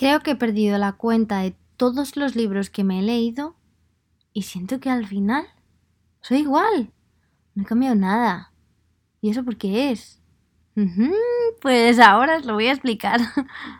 Creo que he perdido la cuenta de todos los libros que me he leído y siento que al final soy igual. No he cambiado nada. ¿Y eso por qué es? pues ahora os lo voy a explicar.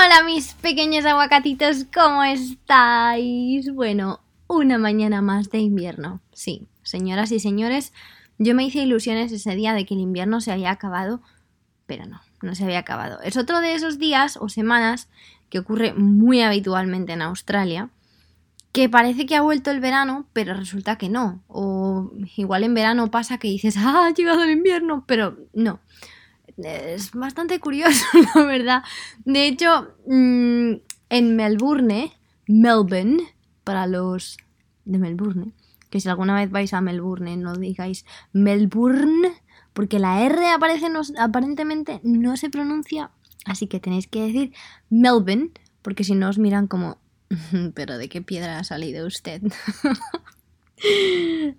Hola mis pequeños aguacatitos, ¿cómo estáis? Bueno, una mañana más de invierno. Sí, señoras y señores, yo me hice ilusiones ese día de que el invierno se había acabado, pero no, no se había acabado. Es otro de esos días o semanas que ocurre muy habitualmente en Australia, que parece que ha vuelto el verano, pero resulta que no. O igual en verano pasa que dices, ah, ha llegado el invierno, pero no es bastante curioso, la verdad. De hecho, mm, en Melbourne, Melbourne, para los de Melbourne, que si alguna vez vais a Melbourne no digáis Melbourne, porque la R aparece aparentemente no se pronuncia, así que tenéis que decir Melbourne, porque si no os miran como, pero ¿de qué piedra ha salido usted?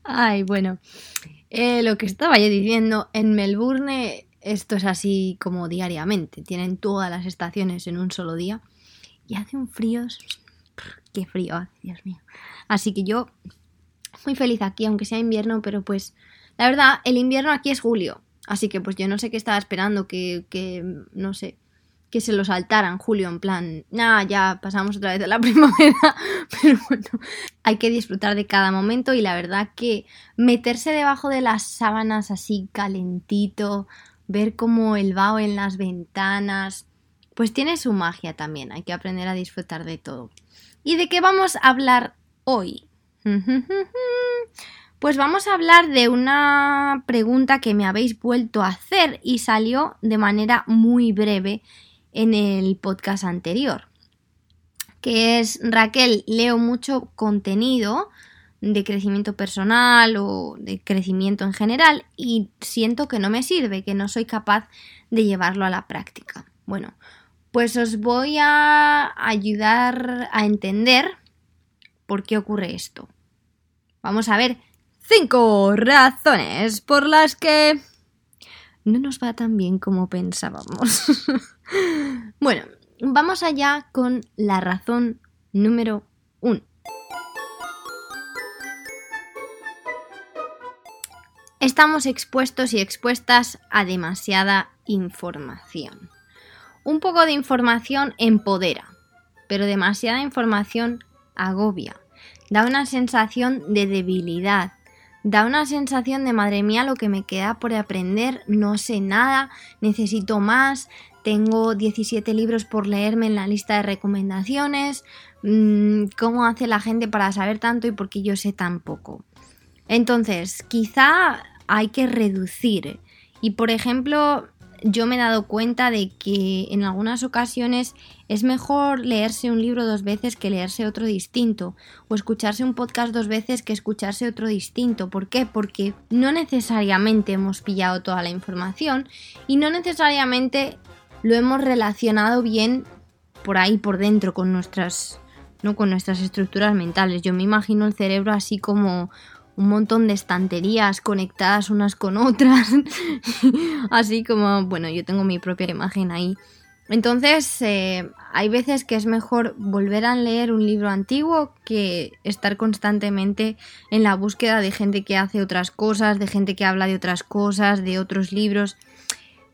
Ay, bueno, eh, lo que estaba yo diciendo, en Melbourne esto es así como diariamente. Tienen todas las estaciones en un solo día. Y hace un frío. Qué frío Dios mío. Así que yo muy feliz aquí, aunque sea invierno, pero pues la verdad, el invierno aquí es julio. Así que pues yo no sé qué estaba esperando, que, que no sé, que se lo saltaran julio en plan, nada, ya pasamos otra vez a la primavera, pero bueno, hay que disfrutar de cada momento y la verdad que meterse debajo de las sábanas así calentito, ver cómo el vaho en las ventanas, pues tiene su magia también, hay que aprender a disfrutar de todo. ¿Y de qué vamos a hablar hoy? Pues vamos a hablar de una pregunta que me habéis vuelto a hacer y salió de manera muy breve en el podcast anterior, que es Raquel, leo mucho contenido de crecimiento personal o de crecimiento en general y siento que no me sirve, que no soy capaz de llevarlo a la práctica. Bueno, pues os voy a ayudar a entender por qué ocurre esto. Vamos a ver cinco razones por las que no nos va tan bien como pensábamos. bueno, vamos allá con la razón número uno. Estamos expuestos y expuestas a demasiada información. Un poco de información empodera, pero demasiada información agobia. Da una sensación de debilidad. Da una sensación de madre mía lo que me queda por aprender, no sé nada, necesito más, tengo 17 libros por leerme en la lista de recomendaciones, mm, cómo hace la gente para saber tanto y por qué yo sé tan poco. Entonces, quizá hay que reducir. Y por ejemplo, yo me he dado cuenta de que en algunas ocasiones es mejor leerse un libro dos veces que leerse otro distinto, o escucharse un podcast dos veces que escucharse otro distinto. ¿Por qué? Porque no necesariamente hemos pillado toda la información y no necesariamente lo hemos relacionado bien por ahí por dentro con nuestras no con nuestras estructuras mentales. Yo me imagino el cerebro así como un montón de estanterías conectadas unas con otras. Así como, bueno, yo tengo mi propia imagen ahí. Entonces, eh, hay veces que es mejor volver a leer un libro antiguo que estar constantemente en la búsqueda de gente que hace otras cosas, de gente que habla de otras cosas, de otros libros.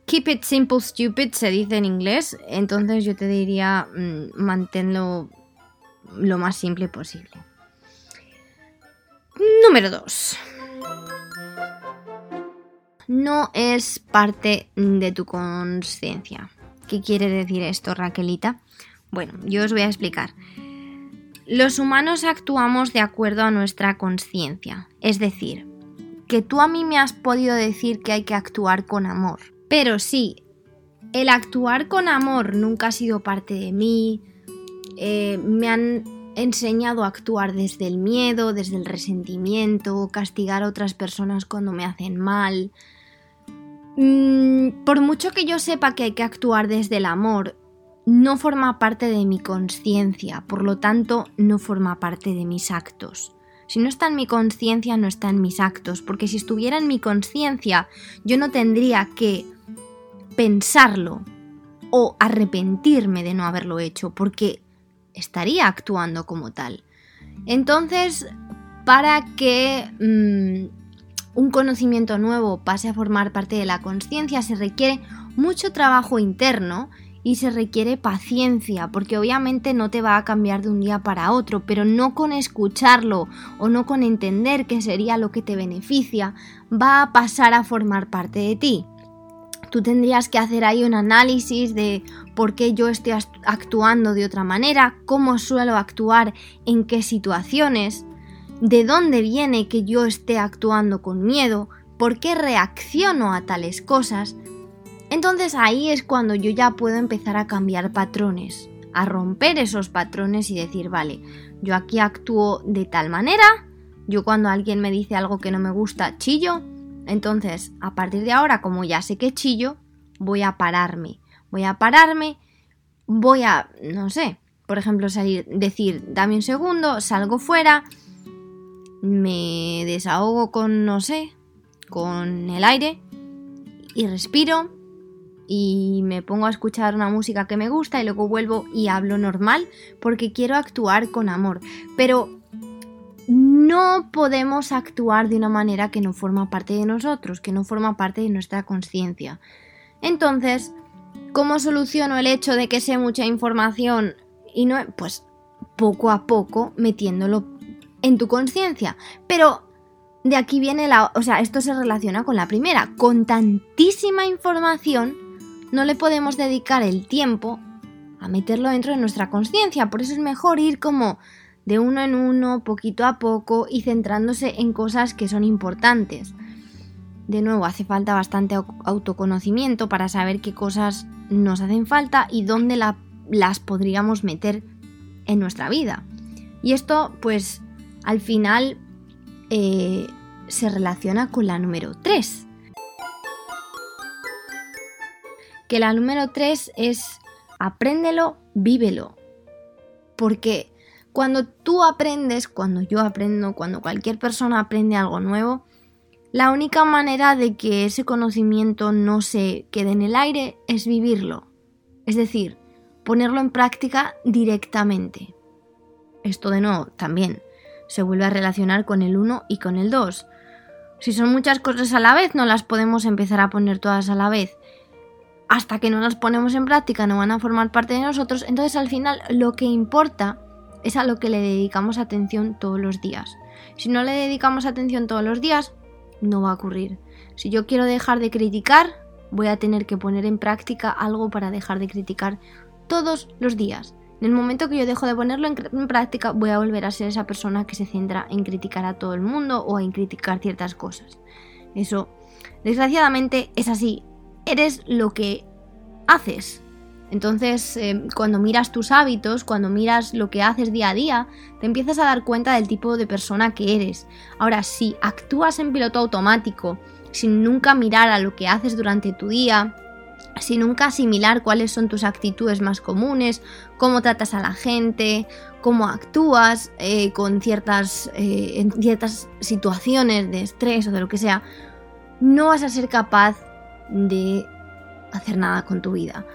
Keep it simple, stupid se dice en inglés. Entonces yo te diría, mm, manténlo lo más simple posible. Número 2. No es parte de tu conciencia. ¿Qué quiere decir esto, Raquelita? Bueno, yo os voy a explicar. Los humanos actuamos de acuerdo a nuestra conciencia. Es decir, que tú a mí me has podido decir que hay que actuar con amor. Pero si el actuar con amor nunca ha sido parte de mí. Eh, me han enseñado a actuar desde el miedo, desde el resentimiento, castigar a otras personas cuando me hacen mal. Mm, por mucho que yo sepa que hay que actuar desde el amor, no forma parte de mi conciencia, por lo tanto no forma parte de mis actos. Si no está en mi conciencia, no está en mis actos, porque si estuviera en mi conciencia, yo no tendría que pensarlo o arrepentirme de no haberlo hecho, porque estaría actuando como tal. Entonces, para que mm, un conocimiento nuevo pase a formar parte de la conciencia, se requiere mucho trabajo interno y se requiere paciencia, porque obviamente no te va a cambiar de un día para otro, pero no con escucharlo o no con entender que sería lo que te beneficia, va a pasar a formar parte de ti. Tú tendrías que hacer ahí un análisis de por qué yo estoy actuando de otra manera, cómo suelo actuar, en qué situaciones, de dónde viene que yo esté actuando con miedo, por qué reacciono a tales cosas. Entonces ahí es cuando yo ya puedo empezar a cambiar patrones, a romper esos patrones y decir, vale, yo aquí actúo de tal manera, yo cuando alguien me dice algo que no me gusta, chillo, entonces a partir de ahora, como ya sé que chillo, voy a pararme voy a pararme, voy a, no sé, por ejemplo, salir, decir, dame un segundo, salgo fuera, me desahogo con, no sé, con el aire y respiro y me pongo a escuchar una música que me gusta y luego vuelvo y hablo normal porque quiero actuar con amor. Pero no podemos actuar de una manera que no forma parte de nosotros, que no forma parte de nuestra conciencia. Entonces, ¿Cómo soluciono el hecho de que sé mucha información y no... Pues poco a poco metiéndolo en tu conciencia. Pero de aquí viene la... O sea, esto se relaciona con la primera. Con tantísima información no le podemos dedicar el tiempo a meterlo dentro de nuestra conciencia. Por eso es mejor ir como de uno en uno, poquito a poco y centrándose en cosas que son importantes. De nuevo, hace falta bastante autoconocimiento para saber qué cosas nos hacen falta y dónde las podríamos meter en nuestra vida. Y esto, pues, al final eh, se relaciona con la número 3. Que la número 3 es apréndelo, vívelo. Porque cuando tú aprendes, cuando yo aprendo, cuando cualquier persona aprende algo nuevo, la única manera de que ese conocimiento no se quede en el aire es vivirlo, es decir, ponerlo en práctica directamente. Esto de nuevo también se vuelve a relacionar con el 1 y con el 2. Si son muchas cosas a la vez, no las podemos empezar a poner todas a la vez. Hasta que no las ponemos en práctica no van a formar parte de nosotros, entonces al final lo que importa es a lo que le dedicamos atención todos los días. Si no le dedicamos atención todos los días, no va a ocurrir. Si yo quiero dejar de criticar, voy a tener que poner en práctica algo para dejar de criticar todos los días. En el momento que yo dejo de ponerlo en, práctica, voy a volver a ser esa persona que se centra en criticar a todo el mundo o en criticar ciertas cosas. Eso, desgraciadamente, es así. Eres lo que haces. Entonces, eh, cuando miras tus hábitos, cuando miras lo que haces día a día, te empiezas a dar cuenta del tipo de persona que eres. Ahora, si actúas en piloto automático, sin nunca mirar a lo que haces durante tu día, sin nunca asimilar cuáles son tus actitudes más comunes, cómo tratas a la gente, cómo actúas eh, con ciertas, eh, en ciertas situaciones de estrés o de lo que sea, no vas a ser capaz de hacer nada con tu vida.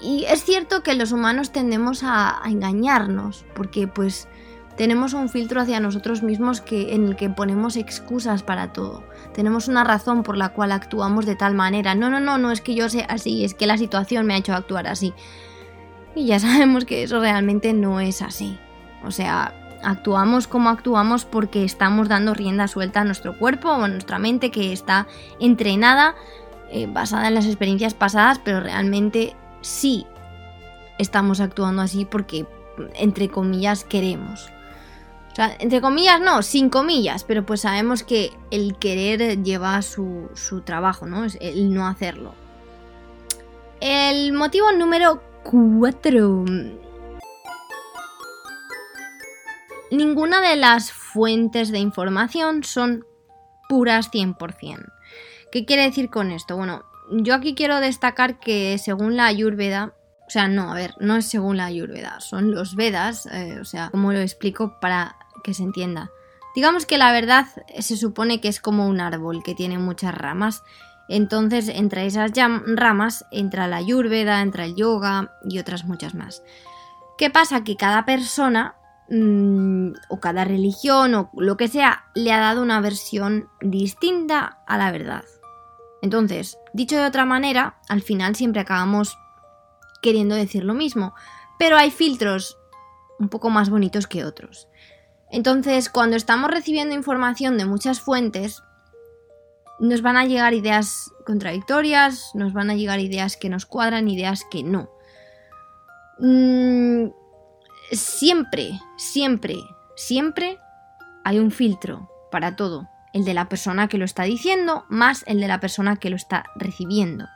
Y es cierto que los humanos tendemos a, engañarnos, porque pues tenemos un filtro hacia nosotros mismos que, en el que ponemos excusas para todo. Tenemos una razón por la cual actuamos de tal manera. No, no, no, no es que yo sea así, es que la situación me ha hecho actuar así. Y ya sabemos que eso realmente no es así. O sea, actuamos como actuamos porque estamos dando rienda suelta a nuestro cuerpo o a nuestra mente que está entrenada, eh, basada en las experiencias pasadas, pero realmente sí estamos actuando así porque, entre comillas, queremos. O sea, entre comillas no, sin comillas, pero pues sabemos que el querer lleva su, su trabajo, ¿no? Es el no hacerlo. El motivo número 4. Ninguna de las fuentes de información son puras 100%. ¿Qué quiere decir con esto? Bueno, yo aquí quiero destacar que según la Ayurveda, o sea, no, a ver, no es según la Ayurveda, son los Vedas, eh, o sea, ¿cómo lo explico para que se entienda? Digamos que la verdad se supone que es como un árbol que tiene muchas ramas. Entonces, entre esas ramas entra la Ayurveda, entra el yoga y otras muchas más. ¿Qué pasa? Que cada persona mm, o cada religión o lo que sea le ha dado una versión distinta a la verdad. Entonces, dicho de otra manera, al final siempre acabamos queriendo decir lo mismo, pero hay filtros un poco más bonitos que otros. Entonces, cuando estamos recibiendo información de muchas fuentes, nos van a llegar ideas contradictorias, nos van a llegar ideas que nos cuadran, ideas que no. Mm, siempre, siempre, siempre hay un filtro para todo el de la persona que lo está diciendo más el de la persona que lo está recibiendo.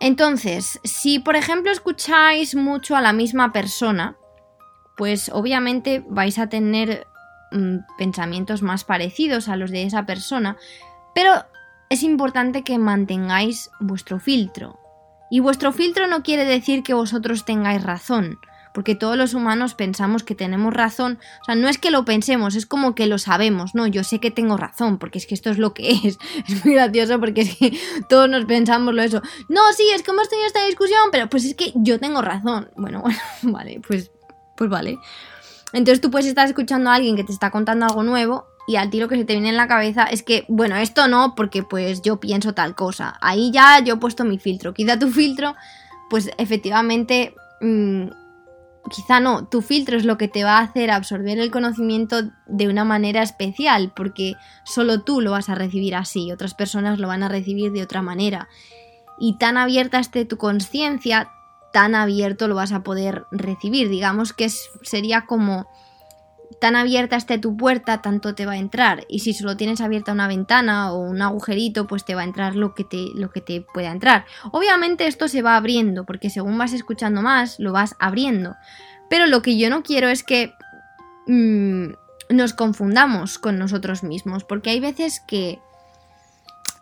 Entonces, si por ejemplo escucháis mucho a la misma persona, pues obviamente vais a tener mm, pensamientos más parecidos a los de esa persona, pero es importante que mantengáis vuestro filtro. Y vuestro filtro no quiere decir que vosotros tengáis razón, porque todos los humanos pensamos que tenemos razón, o sea, no es que lo pensemos, es como que lo sabemos, no, yo sé que tengo razón, porque es que esto es lo que es, es muy gracioso porque es que todos nos pensamos lo eso, no, sí, es que hemos tenido esta discusión, pero pues es que yo tengo razón, bueno, bueno, vale, pues, pues vale. Entonces tú puedes estar escuchando a alguien que te está contando algo nuevo y al tiro que se te viene en la cabeza es que, bueno, esto no, porque pues yo pienso tal cosa. Ahí ya yo he puesto mi filtro. Quizá tu filtro, pues efectivamente mm, quizá no, tu filtro es lo que te va a hacer absorber el conocimiento de una manera especial, porque solo tú lo vas a recibir así, otras personas lo van a recibir de otra manera. Y tan abierta esté tu conciencia, tan abierto lo vas a poder recibir. Digamos que sería como tan abierta esté tu puerta, tanto te va a entrar. Y si solo tienes abierta una ventana o un agujerito, pues te va a entrar lo que te, lo que te pueda entrar. Obviamente esto se va abriendo, porque según vas escuchando más, lo vas abriendo. Pero lo que yo no quiero es que mm, nos confundamos con nosotros mismos, porque hay veces que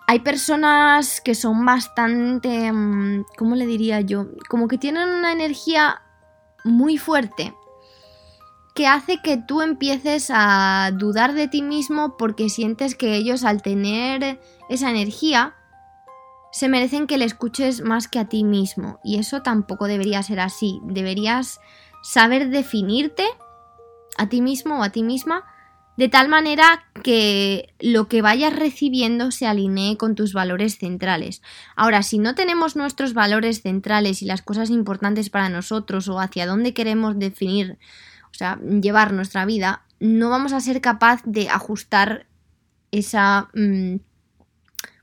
hay personas que son bastante, mm, ¿cómo le diría yo? Como que tienen una energía muy fuerte que hace que tú empieces a dudar de ti mismo porque sientes que ellos al tener esa energía se merecen que le escuches más que a ti mismo y eso tampoco debería ser así. Deberías saber definirte a ti mismo o a ti misma de tal manera que lo que vayas recibiendo se alinee con tus valores centrales. Ahora, si no tenemos nuestros valores centrales y las cosas importantes para nosotros o hacia dónde queremos definir o sea, llevar nuestra vida, no vamos a ser capaz de ajustar esa, mm,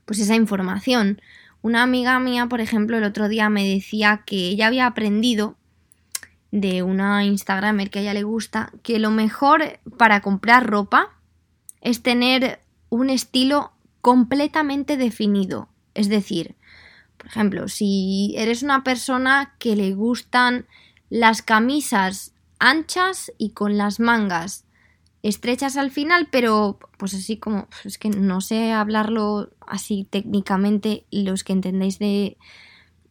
pues esa información. Una amiga mía, por ejemplo, el otro día me decía que ella había aprendido de una Instagramer que a ella le gusta que lo mejor para comprar ropa es tener un estilo completamente definido. Es decir, por ejemplo, si eres una persona que le gustan las camisas anchas y con las mangas estrechas al final, pero pues así como, es que no sé hablarlo así técnicamente, los que entendéis de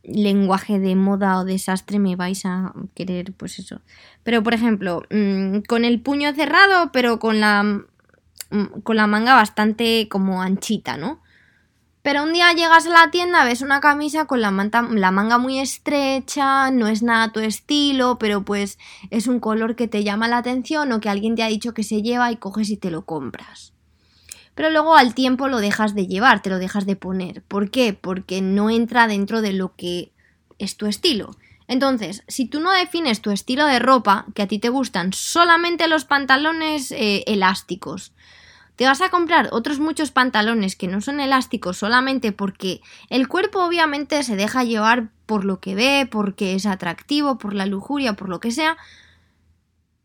lenguaje de moda o desastre me vais a querer pues eso. Pero por ejemplo, mm, con el puño cerrado, pero con la mm, con la manga bastante como anchita, ¿no? Pero un día llegas a la tienda, ves una camisa con la, manga muy estrecha, no es nada tu estilo, pero pues es un color que te llama la atención o que alguien te ha dicho que se lleva y coges y te lo compras. Pero luego al tiempo lo dejas de llevar, te lo dejas de poner. ¿Por qué? Porque no entra dentro de lo que es tu estilo. Entonces, si tú no defines tu estilo de ropa, que a ti te gustan solamente los pantalones eh, elásticos, te vas a comprar otros muchos pantalones que no son elásticos solamente porque el cuerpo obviamente se deja llevar por lo que ve, porque es atractivo, por la lujuria, por lo que sea.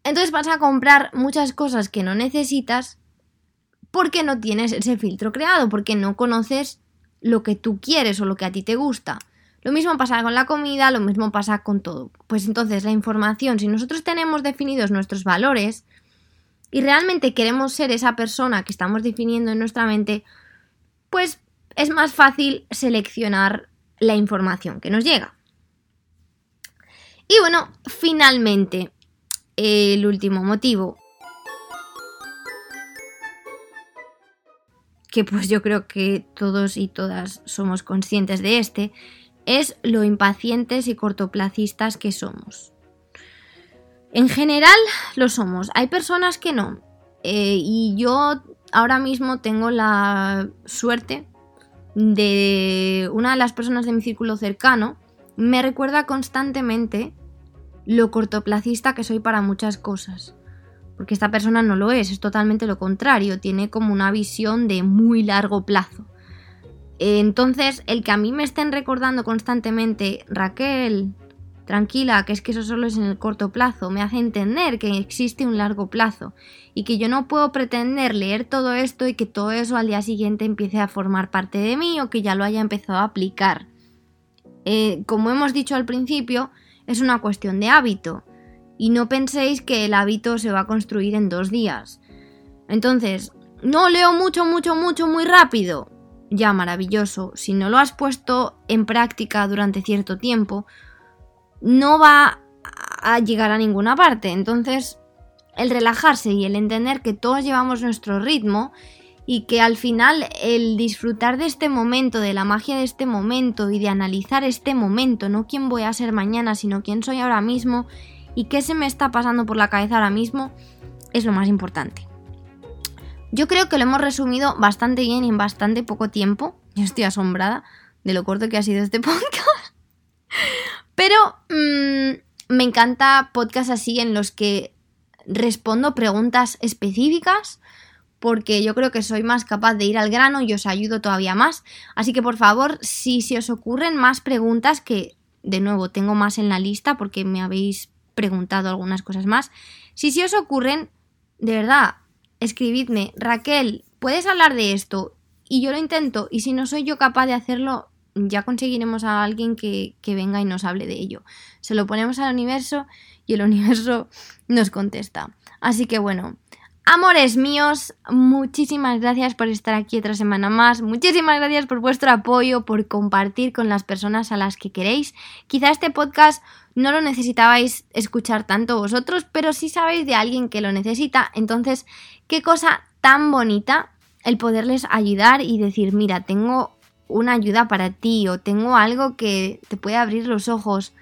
Entonces vas a comprar muchas cosas que no necesitas porque no tienes ese filtro creado, porque no conoces lo que tú quieres o lo que a ti te gusta. Lo mismo pasa con la comida, lo mismo pasa con todo. Pues entonces la información, si nosotros tenemos definidos nuestros valores y realmente queremos ser esa persona que estamos definiendo en nuestra mente, pues es más fácil seleccionar la información que nos llega. Y bueno, finalmente, el último motivo, que pues yo creo que todos y todas somos conscientes de este, es lo impacientes y cortoplacistas que somos. En general lo somos, hay personas que no. Eh, y yo ahora mismo tengo la suerte de una de las personas de mi círculo cercano, me recuerda constantemente lo cortoplacista que soy para muchas cosas. Porque esta persona no lo es, es totalmente lo contrario, tiene como una visión de muy largo plazo. Entonces, el que a mí me estén recordando constantemente, Raquel, tranquila, que es que eso solo es en el corto plazo, me hace entender que existe un largo plazo y que yo no puedo pretender leer todo esto y que todo eso al día siguiente empiece a formar parte de mí o que ya lo haya empezado a aplicar. Eh, como hemos dicho al principio, es una cuestión de hábito y no penséis que el hábito se va a construir en dos días. Entonces, no leo mucho, mucho, mucho, muy rápido ya maravilloso. Si no lo has puesto en práctica durante cierto tiempo, no va a llegar a ninguna parte. Entonces, el relajarse y el entender que todos llevamos nuestro ritmo y que al final el disfrutar de este momento, de la magia de este momento y de analizar este momento, no quién voy a ser mañana, sino quién soy ahora mismo y qué se me está pasando por la cabeza ahora mismo, es lo más importante. Yo creo que lo hemos resumido bastante bien y en bastante poco tiempo. Yo estoy asombrada de lo corto que ha sido este podcast. Pero mm, me encanta podcasts así en los que respondo preguntas específicas porque yo creo que soy más capaz de ir al grano y os ayudo todavía más. Así que por favor, si se os ocurren más preguntas, que de nuevo tengo más en la lista porque me habéis preguntado algunas cosas más, si se os ocurren, de verdad, escribidme, Raquel, ¿puedes hablar de esto? Y yo lo intento, y si no soy yo capaz de hacerlo, ya conseguiremos a alguien que, que venga y nos hable de ello. Se lo ponemos al universo y el universo nos contesta. Así que bueno, Amores míos, muchísimas gracias por estar aquí otra semana más, muchísimas gracias por vuestro apoyo, por compartir con las personas a las que queréis. Quizá este podcast no lo necesitabais escuchar tanto vosotros, pero si sabéis de alguien que lo necesita, entonces qué cosa tan bonita el poderles ayudar y decir, mira, tengo una ayuda para ti o tengo algo que te puede abrir los ojos,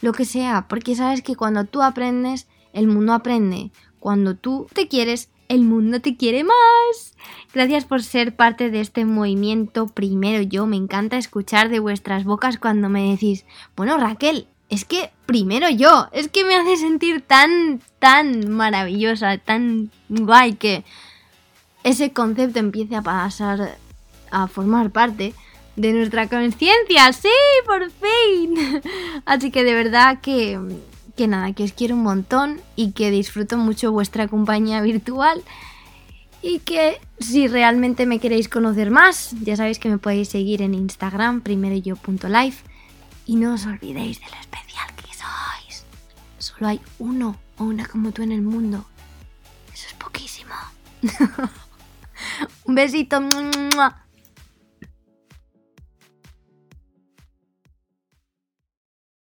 lo que sea, porque sabes que cuando tú aprendes, el mundo aprende. Cuando tú te quieres, el mundo te quiere más. Gracias por ser parte de este movimiento. Primero yo, me encanta escuchar de vuestras bocas cuando me decís, bueno Raquel, es que primero yo, es que me hace sentir tan, tan maravillosa, tan guay que ese concepto empiece a pasar a formar parte de nuestra conciencia. Sí, por fin. Así que de verdad que que nada, que os quiero un montón y que disfruto mucho vuestra compañía virtual y que si realmente me queréis conocer más, ya sabéis que me podéis seguir en Instagram, primeroyo.life y no os olvidéis de lo especial que sois. Solo hay uno o una como tú en el mundo. Eso es poquísimo. un besito.